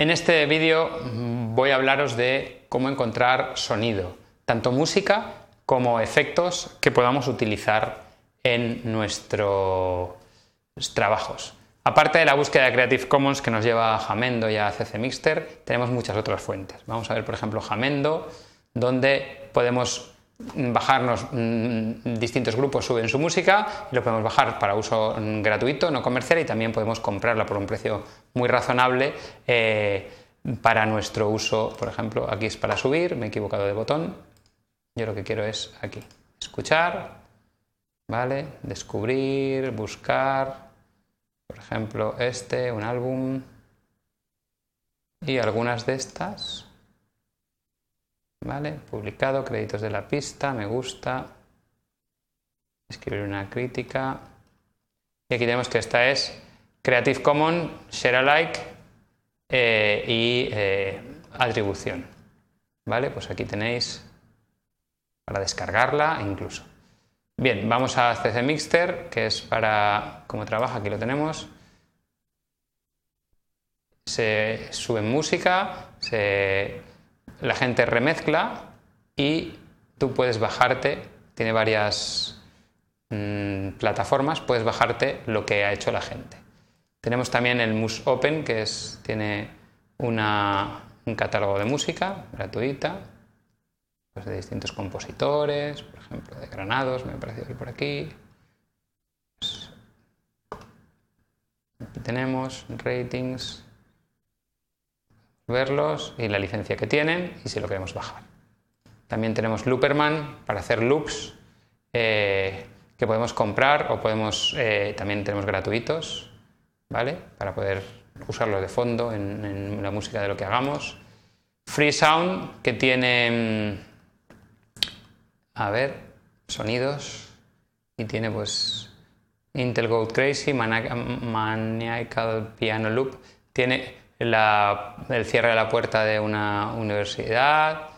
En este vídeo voy a hablaros de cómo encontrar sonido, tanto música como efectos que podamos utilizar en nuestros trabajos. Aparte de la búsqueda de Creative Commons que nos lleva a Jamendo y a CC Mixter, tenemos muchas otras fuentes. Vamos a ver, por ejemplo, Jamendo, donde podemos bajarnos mm, distintos grupos suben su música y lo podemos bajar para uso mm, gratuito, no comercial y también podemos comprarla por un precio muy razonable eh, para nuestro uso. Por ejemplo, aquí es para subir, me he equivocado de botón. Yo lo que quiero es aquí, escuchar, ¿vale? Descubrir, buscar, por ejemplo, este, un álbum y algunas de estas. ¿Vale? Publicado, créditos de la pista, me gusta. Escribir una crítica. Y aquí tenemos que esta es Creative Commons, Share Alike eh, y eh, atribución. ¿Vale? Pues aquí tenéis para descargarla incluso. Bien, vamos a CC Mixter, que es para cómo trabaja, aquí lo tenemos. Se sube música, se la gente remezcla y tú puedes bajarte, tiene varias mm, plataformas, puedes bajarte lo que ha hecho la gente. Tenemos también el Mus Open, que es, tiene un catálogo de música gratuita, pues de distintos compositores, por ejemplo, de Granados, me ha parecido ver por aquí. Pues, aquí tenemos ratings, verlos y la licencia que tienen y si lo queremos bajar. También tenemos Looperman para hacer loops eh, que podemos comprar o podemos, eh, también tenemos gratuitos, ¿vale? Para poder usarlo de fondo en, la música de lo que hagamos. Free Sound que tiene, mm, a ver, sonidos y tiene pues Intel Gold Crazy, Maniacal Piano Loop, tiene el cierre de la puerta de una universidad,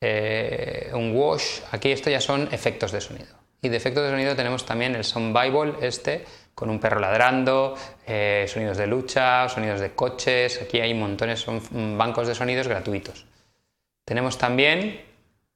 eh, un wash. Aquí esto ya son efectos de sonido. Y de efectos de sonido tenemos también el Sound Bible, este, con un perro ladrando, eh, sonidos de lucha, sonidos de coches. Aquí hay montones, son bancos de sonidos gratuitos. Tenemos también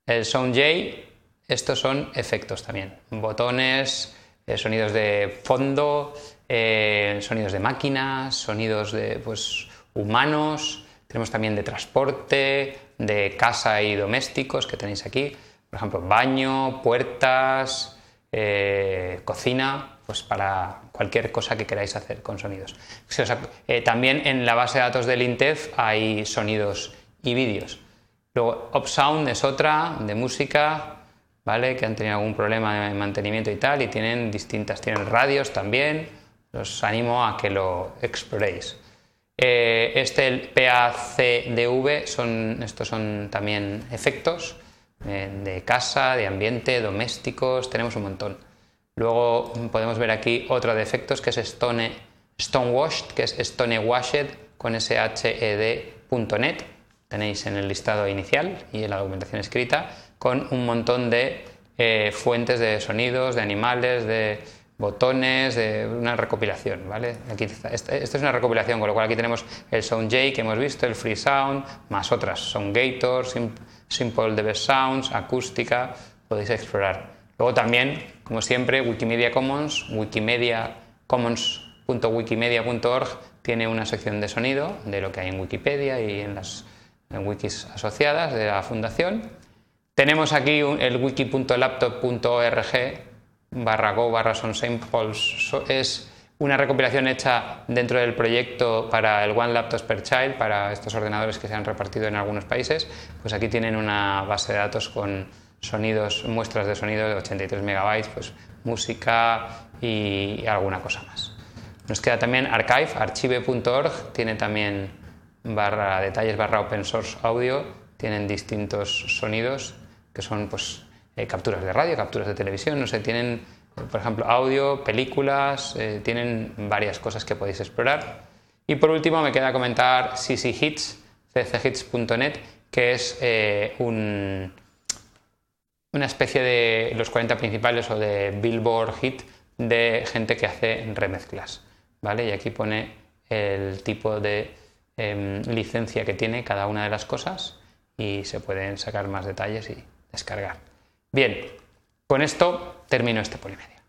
el Sound J, estos son efectos también. Botones, eh, sonidos de fondo, sonidos de máquinas, sonidos de pues, humanos, tenemos también de transporte, de casa y domésticos que tenéis aquí, por ejemplo, baño, puertas, eh, cocina, pues para cualquier cosa que queráis hacer con sonidos. Eh, también en la base de datos del INTEF hay sonidos y vídeos. Luego, OpSound es otra de música, ¿vale? Que han tenido algún problema de mantenimiento y tal, y tienen distintas, tienen radios también. Os animo a que lo exploréis. Eh, este, el PACDV, son, estos son también efectos eh, de casa, de ambiente, domésticos, tenemos un montón. Luego podemos ver aquí otro de efectos que es Stone, Stonewashed, que es Stonewashed con shed.net. Tenéis en el listado inicial y en la documentación escrita con un montón de eh, fuentes de sonidos, de animales, de botones, de una recopilación, ¿vale? Aquí esta, es una recopilación, con lo cual aquí tenemos el Sound J que hemos visto, el Free Sound, más otras, Sound Gator, Simple DB Sounds, acústica, podéis explorar. Luego también, como siempre, Wikimedia Commons, Wikimedia commons.wikimedia.org tiene una sección de sonido de lo que hay en Wikipedia y en las wikis asociadas de la fundación. Tenemos aquí el wiki.laptop.org barra go barra samples es una recopilación hecha dentro del proyecto para el One Laptop per Child, para estos ordenadores que se han repartido en algunos países, pues aquí tienen una base de datos con sonidos, muestras de sonido de 83 megabytes, pues música y alguna cosa más. Nos queda también archive, archive.org, tiene también barra detalles barra open source audio, tienen distintos sonidos que son pues eh, capturas de radio, capturas de televisión, no sé, tienen, eh, por ejemplo, audio, películas, eh, tienen varias cosas que podéis explorar. Y por último me queda comentar CC Hits, cchits.net, que es un, una especie de los 40 principales o de Billboard Hit de gente que hace remezclas. ¿vale? Y aquí pone el tipo de em, licencia que tiene cada una de las cosas y se pueden sacar más detalles y descargar. Bien, con esto termino este polimedia.